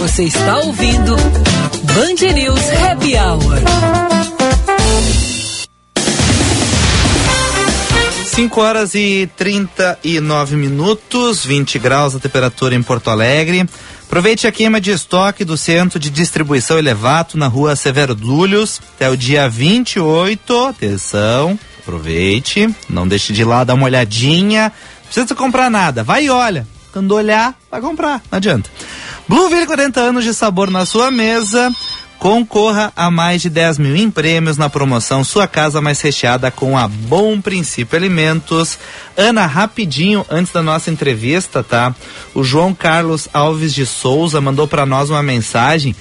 Você está ouvindo Band News Happy Hour. 5 horas e 39 minutos, 20 graus a temperatura em Porto Alegre. Aproveite a queima de estoque do centro de distribuição Elevato na rua Severo Dúlios até o dia 28. Atenção, aproveite, não deixe de ir lá dar uma olhadinha. Não precisa comprar nada, vai e olha. Quando olhar, vai comprar, não adianta. Blueville 40 anos de sabor na sua mesa. Concorra a mais de 10 mil em prêmios na promoção Sua Casa Mais Recheada com a Bom Princípio Alimentos. Ana, rapidinho, antes da nossa entrevista, tá? O João Carlos Alves de Souza mandou para nós uma mensagem.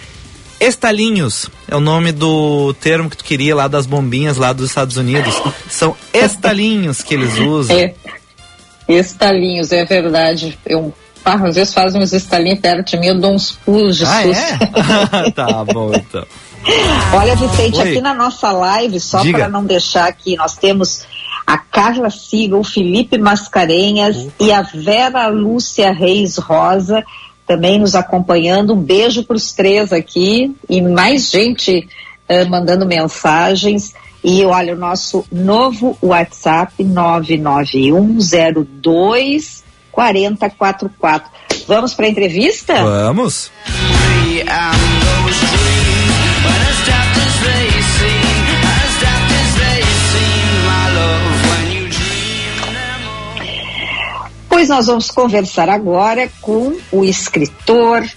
Estalinhos é o nome do termo que tu queria lá das bombinhas lá dos Estados Unidos. São estalinhos que eles usam. É, estalinhos, é verdade. Eu ah, às vezes fazem uns estalinhos perto de mim, eu dou uns pulos de Ah, susto. é? tá bom, então. Olha, Vicente, Oi. aqui na nossa live, só para não deixar aqui, nós temos a Carla Siga, o Felipe Mascarenhas e a Vera Lúcia Reis Rosa também nos acompanhando. Um beijo para os três aqui e mais gente eh, mandando mensagens. E olha, o nosso novo WhatsApp 99102 4044. Vamos para a entrevista? Vamos. Pois nós vamos conversar agora com o escritor,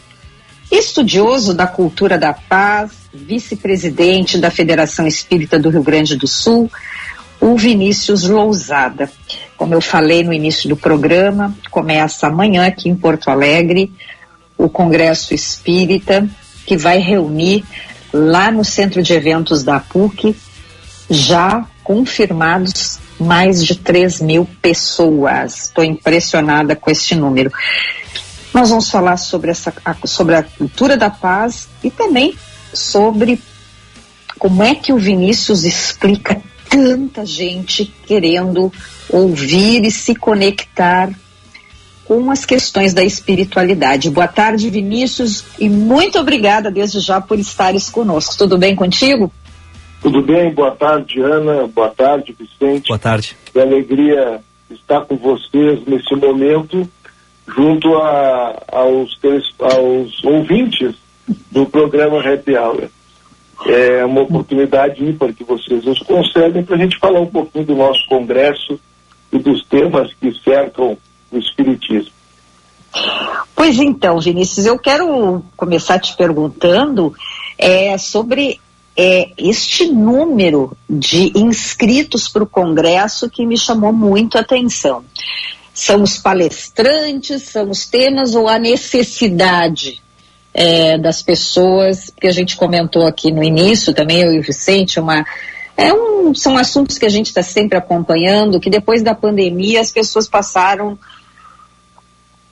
estudioso da cultura da paz, vice-presidente da Federação Espírita do Rio Grande do Sul, o Vinícius Lousada. Como eu falei no início do programa, começa amanhã aqui em Porto Alegre o Congresso Espírita, que vai reunir lá no Centro de Eventos da PUC já confirmados mais de 3 mil pessoas. Estou impressionada com este número. Nós vamos falar sobre, essa, a, sobre a cultura da paz e também sobre como é que o Vinícius explica tanta gente querendo ouvir e se conectar com as questões da espiritualidade. Boa tarde, Vinícius, e muito obrigada desde já por estares conosco. Tudo bem contigo? Tudo bem, boa tarde, Ana, boa tarde, Vicente. Boa tarde. Que alegria estar com vocês nesse momento, junto a, aos, aos ouvintes do programa Happy Hour. É uma oportunidade ímpar que vocês nos concedem para a gente falar um pouquinho do nosso congresso e dos temas que cercam o Espiritismo. Pois então, Vinícius, eu quero começar te perguntando é, sobre é, este número de inscritos para o Congresso que me chamou muito a atenção. São os palestrantes, são os temas ou a necessidade é, das pessoas, que a gente comentou aqui no início também, eu e o Vicente, uma, é um, são assuntos que a gente está sempre acompanhando, que depois da pandemia as pessoas passaram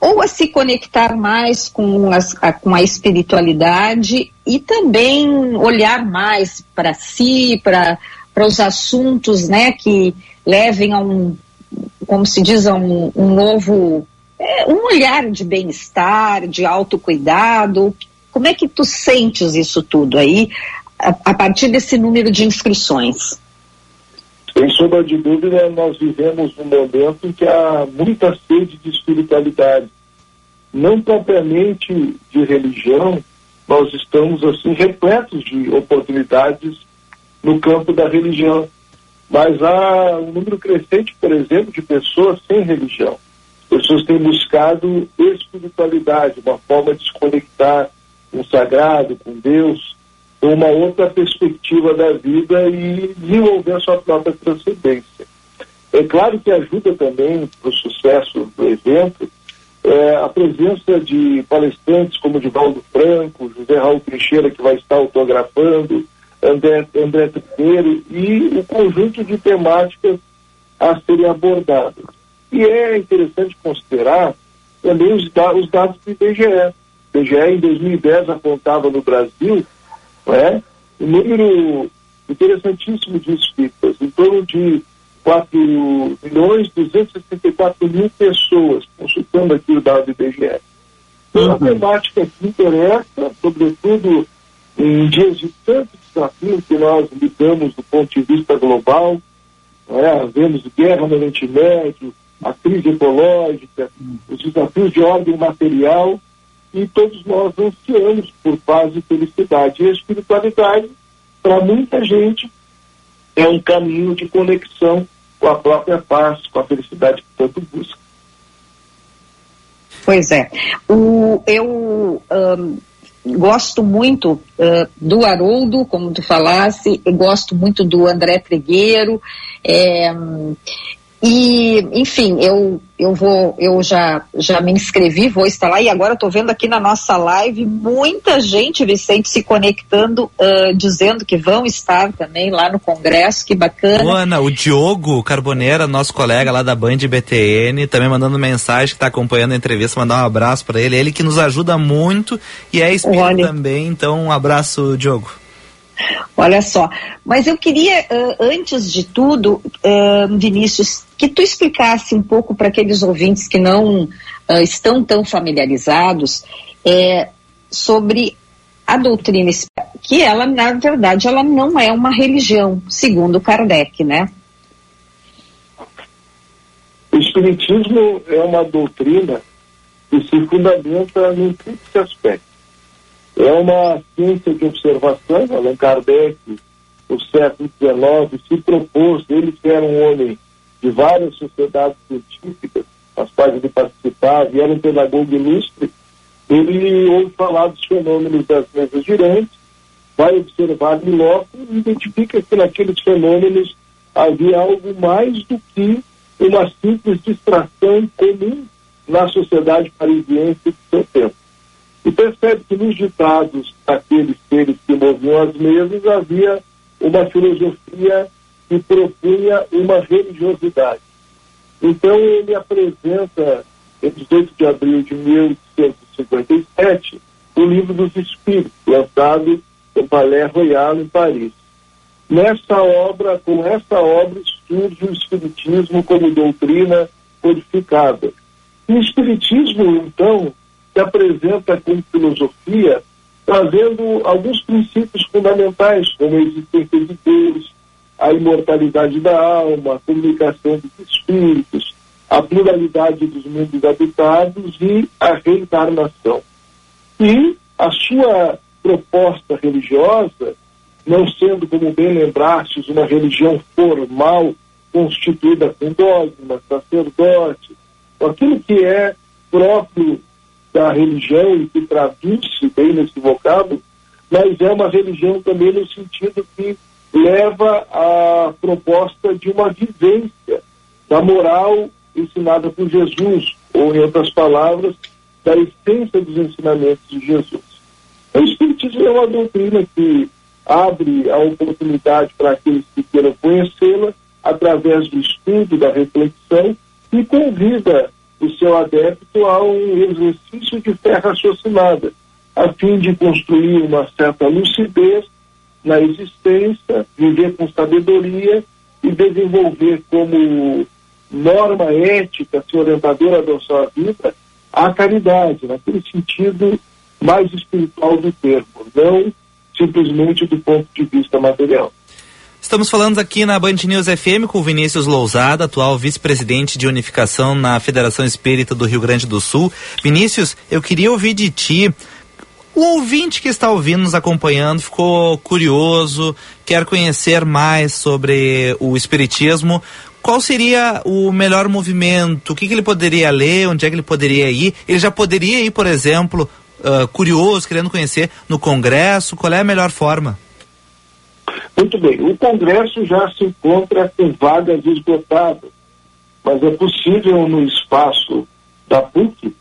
ou a se conectar mais com, as, a, com a espiritualidade e também olhar mais para si, para os assuntos né, que levem a um, como se diz, um, um novo, é, um olhar de bem-estar, de autocuidado. Como é que tu sentes isso tudo aí, a, a partir desse número de inscrições? Sem sombra de dúvida, nós vivemos um momento em que há muita sede de espiritualidade. Não propriamente de religião, nós estamos assim repletos de oportunidades no campo da religião. Mas há um número crescente, por exemplo, de pessoas sem religião. Pessoas têm buscado espiritualidade, uma forma de se conectar com o sagrado, com Deus, uma outra perspectiva da vida e desenvolver a sua própria transcendência. É claro que ajuda também para o sucesso do evento é, a presença de palestrantes como Divaldo Franco, José Raul Teixeira, que vai estar autografando, André, André Trineiro, e o conjunto de temáticas a serem abordadas. E é interessante considerar também os, os dados do IBGE. O IBGE em 2010 apontava no Brasil é? Um número interessantíssimo de espíritas, em torno de 4 milhões 264 mil pessoas, consultando aqui o dado do IBGE. Então, uma temática que interessa, sobretudo em dias de tanto desafio que nós lidamos do ponto de vista global, é? guerra no Oriente Médio, a crise ecológica, os desafios de ordem material, e todos nós ansiamos por paz e felicidade. E a espiritualidade, para muita gente, é um caminho de conexão com a própria paz, com a felicidade que tanto busca. Pois é. O, eu um, gosto muito uh, do Haroldo, como tu falasse, gosto muito do André Trigueiro. É, e, enfim, eu, eu vou, eu já, já me inscrevi, vou estar lá e agora estou vendo aqui na nossa live muita gente, Vicente, se conectando, uh, dizendo que vão estar também lá no Congresso, que bacana. Ana, o Diogo Carboneira, nosso colega lá da Band BTN, também mandando mensagem que está acompanhando a entrevista, mandar um abraço para ele, ele que nos ajuda muito e é espírito também, então um abraço, Diogo. Olha só, mas eu queria, antes de tudo, Vinícius, que tu explicasse um pouco para aqueles ouvintes que não estão tão familiarizados é, sobre a doutrina que ela, na verdade, ela não é uma religião, segundo Kardec, né? O Espiritismo é uma doutrina que se fundamenta num tríplice aspecto é uma ciência de observação, Allan Kardec, no século XIX, se propôs, ele que era um homem de várias sociedades científicas, as quais ele participava, e era um pedagogo ilustre, ele ouve falar dos fenômenos das mesas girantes, vai observar em loco e identifica que naqueles fenômenos havia algo mais do que uma simples distração comum na sociedade parisiense do seu tempo. E percebe que nos ditados daqueles seres que moviam as mesas havia uma filosofia que propunha uma religiosidade. Então ele apresenta, em 18 de abril de 1857, o Livro dos Espíritos, lançado no Palais Royal, em Paris. nessa obra, com essa obra surge o Espiritismo como doutrina codificada. E o Espiritismo, então, se apresenta como filosofia, trazendo alguns princípios fundamentais, como a existência de Deus, a imortalidade da alma, a comunicação dos espíritos, a pluralidade dos mundos habitados e a reencarnação. E a sua proposta religiosa, não sendo, como bem lembrastes, uma religião formal constituída com dogma, sacerdote, aquilo que é próprio da religião e que traduz-se bem nesse vocábulo, mas é uma religião também no sentido que leva à proposta de uma vivência da moral ensinada por Jesus, ou em outras palavras, da essência dos ensinamentos de Jesus. O Espiritismo é uma doutrina que abre a oportunidade para aqueles que queiram conhecê-la através do estudo, da reflexão e convida o seu adepto a um exercício de fé raciocinada, a fim de construir uma certa lucidez na existência, viver com sabedoria e desenvolver como norma ética se orientadora da sua vida a caridade, naquele sentido mais espiritual do termo, não simplesmente do ponto de vista material. Estamos falando aqui na Band News FM com Vinícius Lousada, atual vice-presidente de unificação na Federação Espírita do Rio Grande do Sul. Vinícius, eu queria ouvir de ti o ouvinte que está ouvindo, nos acompanhando, ficou curioso, quer conhecer mais sobre o Espiritismo. Qual seria o melhor movimento? O que, que ele poderia ler? Onde é que ele poderia ir? Ele já poderia ir, por exemplo, uh, curioso, querendo conhecer no Congresso? Qual é a melhor forma? Muito bem. O Congresso já se encontra com vagas esgotadas, mas é possível no espaço da PUC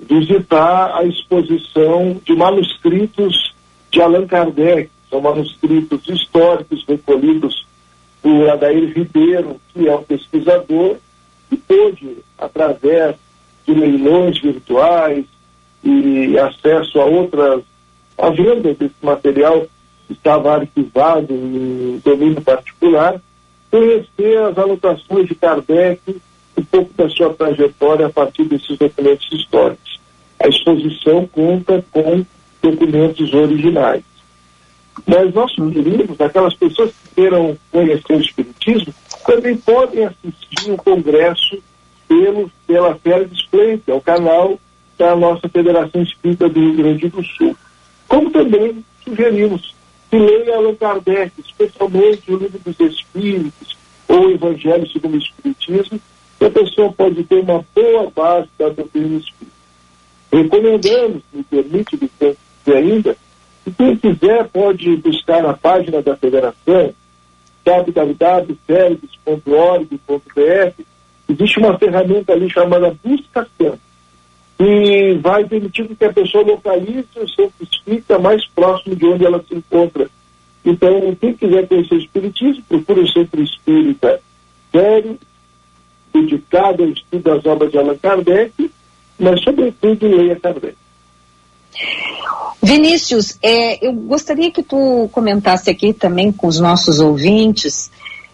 visitar a exposição de manuscritos de Allan Kardec, são manuscritos históricos recolhidos por Adair Ribeiro, que é um pesquisador, e pôde, através de leilões virtuais e acesso a outras, a venda desse material estava arquivado em domínio particular, conhecer as anotações de Kardec um pouco da sua trajetória a partir desses documentos históricos. A exposição conta com documentos originais. Mas nós sugerimos, aquelas pessoas que queiram conhecer o Espiritismo, também podem assistir o congresso pelo, pela Fera Display, que é o canal da nossa Federação Espírita do Rio Grande do Sul. Como também sugerimos que leia Allan Kardec, especialmente o Livro dos Espíritos ou o Evangelho segundo o Espiritismo, que a pessoa pode ter uma boa base da doutrina espírita. Recomendamos, me permite dizer ainda, que quem quiser pode buscar na página da federação, www.feribus.org.br, existe uma ferramenta ali chamada Busca Centro, que vai permitir que a pessoa localize o centro espírita mais próximo de onde ela se encontra. Então, quem quiser conhecer o Espiritismo, procure o Centro Espírita Sério, dedicado ao estudo das obras de Allan Kardec, mas, sobretudo, leia Kardec. Vinícius, é, eu gostaria que tu comentasse aqui também com os nossos ouvintes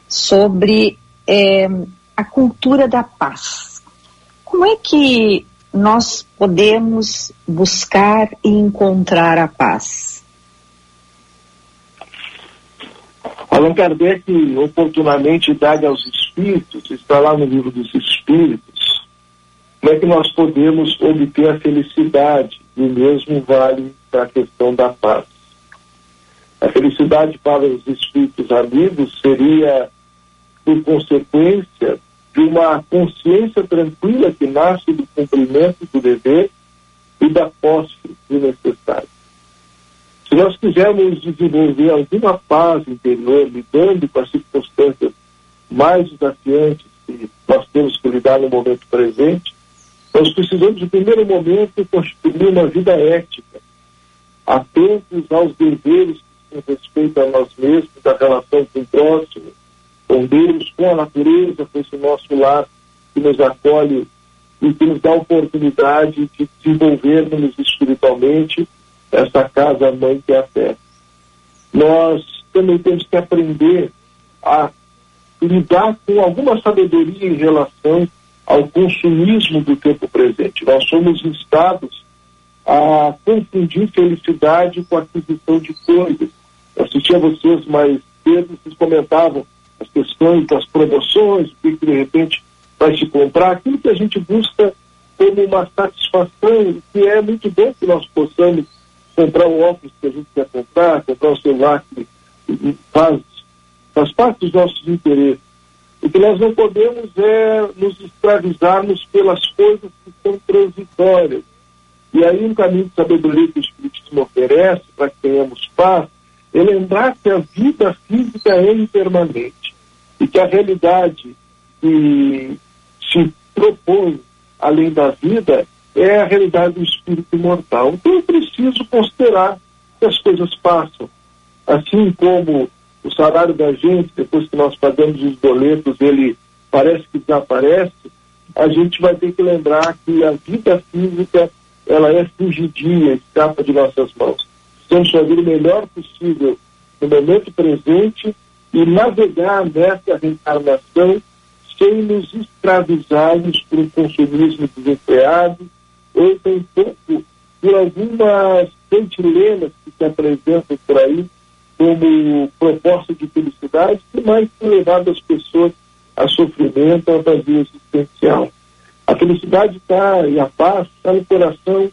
sobre é, a cultura da paz. Como é que nós podemos buscar e encontrar a paz? Allan Kardec oportunamente dá aos espíritos, está lá no livro dos espíritos, como é que nós podemos obter a felicidade, e o mesmo vale para a questão da paz. A felicidade para os espíritos amigos seria, por consequência, de uma consciência tranquila que nasce do cumprimento do dever e da posse do necessário. Se nós quisermos desenvolver alguma paz interior, lidando com as circunstâncias mais desafiantes que nós temos que lidar no momento presente, nós precisamos, no primeiro momento, constituir uma vida ética, atentos aos deveres que respeito a nós mesmos, da relação com o próximo, com Deus, com a natureza, com esse nosso lar que nos acolhe e que nos dá a oportunidade de desenvolvermos espiritualmente essa casa mãe que é a fé. Nós também temos que aprender a lidar com alguma sabedoria em relação ao consumismo do tempo presente. Nós somos instados a confundir felicidade com aquisição de coisas. Eu assisti a vocês mais cedo, vocês comentavam as questões das promoções, o que de repente vai se comprar, aquilo que a gente busca como uma satisfação, que é muito bom que nós possamos comprar o óculos que a gente quer comprar, comprar o celular que faz, faz parte dos nossos interesses. O que nós não podemos é nos escravizarmos pelas coisas que são transitórias. E aí um caminho de sabedoria que o Espiritismo oferece para que tenhamos paz é lembrar que a vida física é impermanente e que a realidade que se propõe além da vida é a realidade do espírito mortal. Então eu preciso considerar que as coisas passam. Assim como o salário da gente, depois que nós pagamos os boletos, ele parece que desaparece, a gente vai ter que lembrar que a vida física ela é fugidia, escapa de nossas mãos. Precisamos fazer o melhor possível no momento presente e navegar nessa reencarnação sem nos escravizarmos por um consumismo desenfreado ou tampouco por algumas sentilenas que se apresentam por aí como proposta de felicidade que mais tem levado as pessoas a sofrimento, a vazio existencial. A felicidade está e a paz está no coração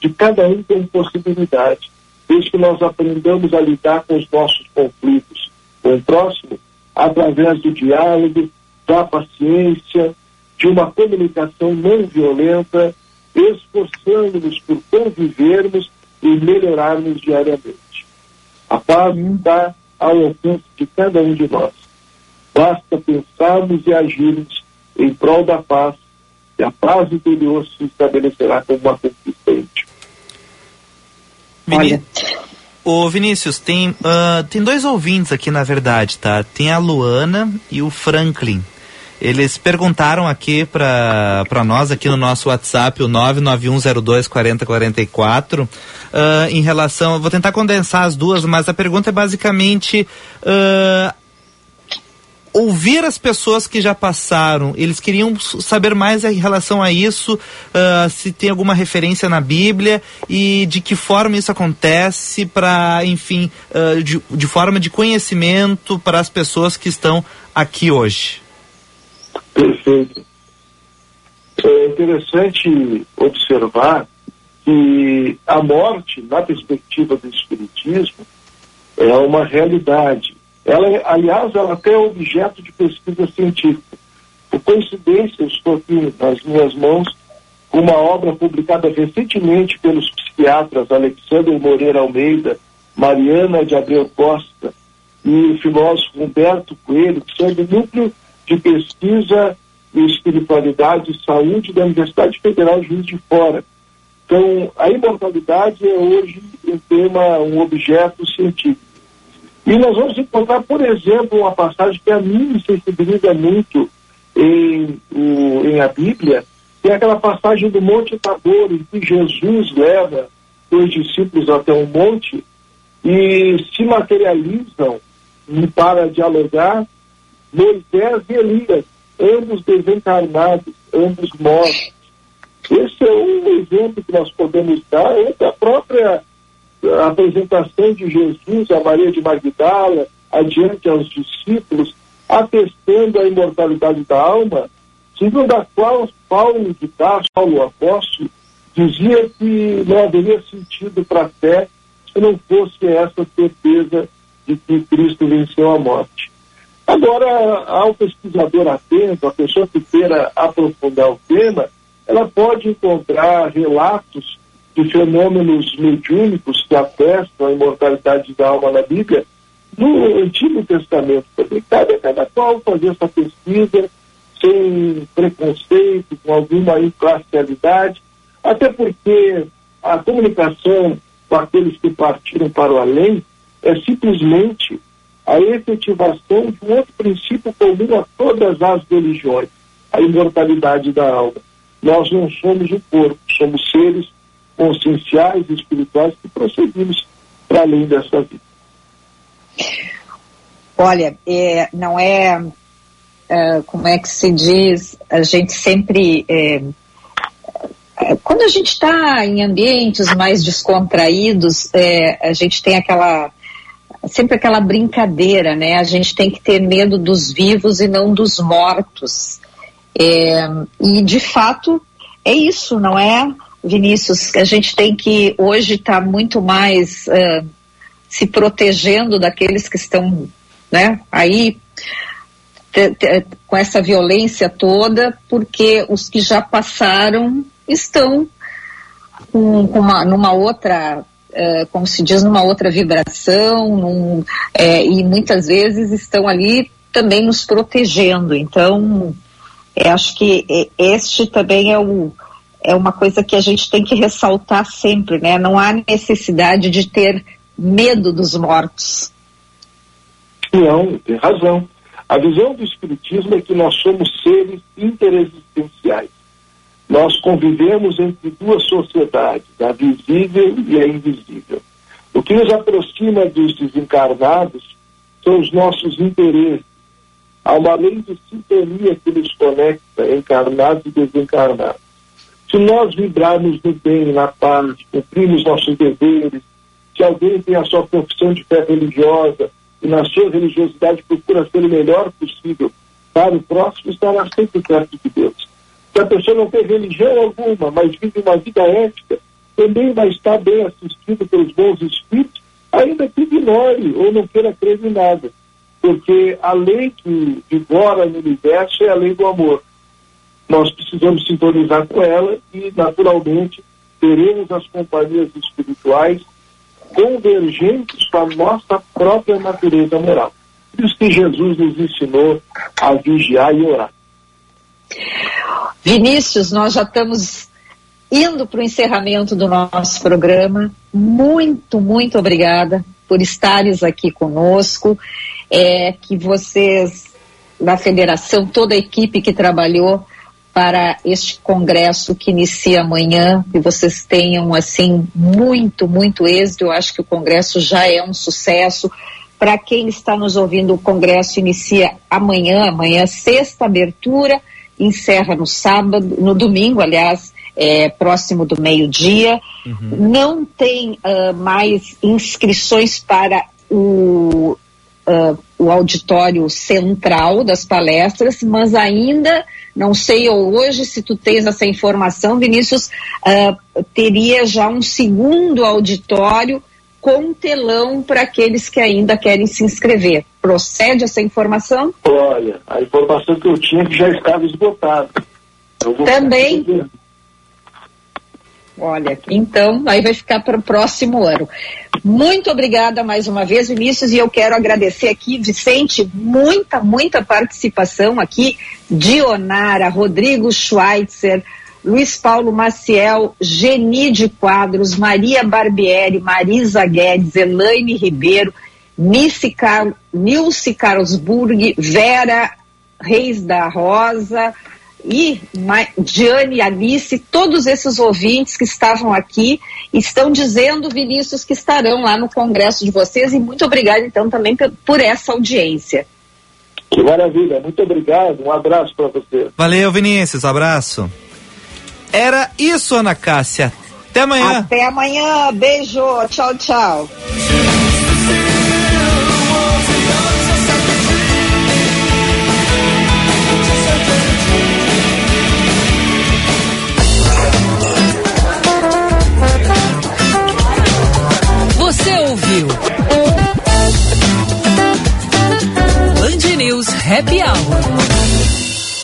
de cada um com possibilidade. Desde que nós aprendamos a lidar com os nossos conflitos com o próximo, através do diálogo, da paciência, de uma comunicação não violenta, esforçando-nos por convivermos e melhorarmos diariamente. A paz está ao alcance de cada um de nós. Basta pensarmos e agirmos em prol da paz, e a paz interior se estabelecerá como uma conquista íntima. Vini... Ô Vinícius, tem, uh, tem dois ouvintes aqui na verdade, tá? Tem a Luana e o Franklin. Eles perguntaram aqui para nós, aqui no nosso WhatsApp, o 991024044, uh, em relação. Vou tentar condensar as duas, mas a pergunta é basicamente. Uh, ouvir as pessoas que já passaram, eles queriam saber mais em relação a isso, uh, se tem alguma referência na Bíblia e de que forma isso acontece para, enfim, uh, de, de forma de conhecimento para as pessoas que estão aqui hoje. Perfeito. É interessante observar que a morte, na perspectiva do Espiritismo, é uma realidade. Ela, aliás, ela até é objeto de pesquisa científica. Por coincidência, estou aqui nas minhas mãos com uma obra publicada recentemente pelos psiquiatras Alexandre Moreira Almeida, Mariana de Abreu Costa e o filósofo Humberto Coelho, que são do núcleo de pesquisa e espiritualidade e saúde da Universidade Federal Juiz de Fora. Então, a imortalidade é hoje um tema, um objeto científico. E nós vamos encontrar, por exemplo, uma passagem que a mim sensibiliza muito em, em a Bíblia, que é aquela passagem do Monte Tabor, em que Jesus leva os discípulos até um monte e se materializam para dialogar Moisés e Elias, ambos desencarnados, ambos mortos. Esse é um exemplo que nós podemos dar entre a apresentação de Jesus a Maria de Magdala, adiante aos discípulos, atestando a imortalidade da alma, segundo a qual Paulo de Tarso, Paulo apóstolo, dizia que não haveria sentido para a fé se não fosse essa certeza de que Cristo venceu a morte. Agora, ao pesquisador atento, a pessoa que queira aprofundar o tema, ela pode encontrar relatos de fenômenos mediúnicos que atestam a imortalidade da alma na Bíblia no Antigo Testamento também. Cabe a cada qual fazer essa pesquisa sem preconceito, com alguma imparcialidade, até porque a comunicação com aqueles que partiram para o além é simplesmente a efetivação de um outro princípio comum a todas as religiões, a imortalidade da alma. Nós não somos o corpo, somos seres conscienciais e espirituais que prosseguimos para além dessa vida. Olha, é, não é, é, como é que se diz, a gente sempre, é, é quando a gente está em ambientes mais descontraídos, é, a gente tem aquela, sempre aquela brincadeira, né? A gente tem que ter medo dos vivos e não dos mortos. É, e de fato é isso, não é, Vinícius? A gente tem que hoje estar tá muito mais uh, se protegendo daqueles que estão né, aí com essa violência toda, porque os que já passaram estão com, com uma, numa outra Uh, como se diz, numa outra vibração, num, é, e muitas vezes estão ali também nos protegendo. Então, é, acho que este também é, o, é uma coisa que a gente tem que ressaltar sempre, né? Não há necessidade de ter medo dos mortos. Não, tem razão. A visão do Espiritismo é que nós somos seres interexistenciais. Nós convivemos entre duas sociedades, a visível e a invisível. O que nos aproxima dos desencarnados são os nossos interesses, Há uma lei de sintonia que nos conecta, encarnados e desencarnados. Se nós vibrarmos no bem, na paz, cumprimos nossos deveres, se alguém tem a sua profissão de fé religiosa e na sua religiosidade procura ser o melhor possível para o próximo, estará sempre perto de Deus. Se a pessoa não tem religião alguma, mas vive uma vida ética, também vai estar bem assistido pelos bons espíritos, ainda que ignore ou não queira crer em nada porque a lei que vigora no universo é a lei do amor. Nós precisamos sintonizar com ela e, naturalmente, teremos as companhias espirituais convergentes com a nossa própria natureza moral. Por isso que Jesus nos ensinou a vigiar e orar. Vinícius, nós já estamos indo para o encerramento do nosso programa. Muito, muito obrigada por estares aqui conosco é, que vocês, da federação, toda a equipe que trabalhou para este congresso que inicia amanhã, que vocês tenham, assim, muito, muito êxito. Eu acho que o congresso já é um sucesso. Para quem está nos ouvindo, o congresso inicia amanhã, amanhã, sexta abertura, encerra no sábado, no domingo, aliás, é, próximo do meio-dia. Uhum. Não tem uh, mais inscrições para o uh, o auditório central das palestras, mas ainda, não sei hoje se tu tens essa informação, Vinícius, uh, teria já um segundo auditório com telão para aqueles que ainda querem se inscrever. Procede essa informação? Olha, a informação que eu tinha que já estava esgotada. Também. Olha, então aí vai ficar para o próximo ano. Muito obrigada mais uma vez, Vinícius, e eu quero agradecer aqui, Vicente, muita, muita participação aqui, Dionara, Rodrigo Schweitzer, Luiz Paulo Maciel, Geni de Quadros, Maria Barbieri, Marisa Guedes, Elaine Ribeiro, Nilce, Car Nilce Carlsburg, Vera Reis da Rosa, e Diane, Alice, todos esses ouvintes que estavam aqui estão dizendo, Vinícius, que estarão lá no congresso de vocês e muito obrigada então também por essa audiência. Que maravilha, muito obrigado, um abraço para você. Valeu, Vinícius, abraço. Era isso, Ana Cássia. Até amanhã. Até amanhã, beijo, tchau, tchau. Happy Hour.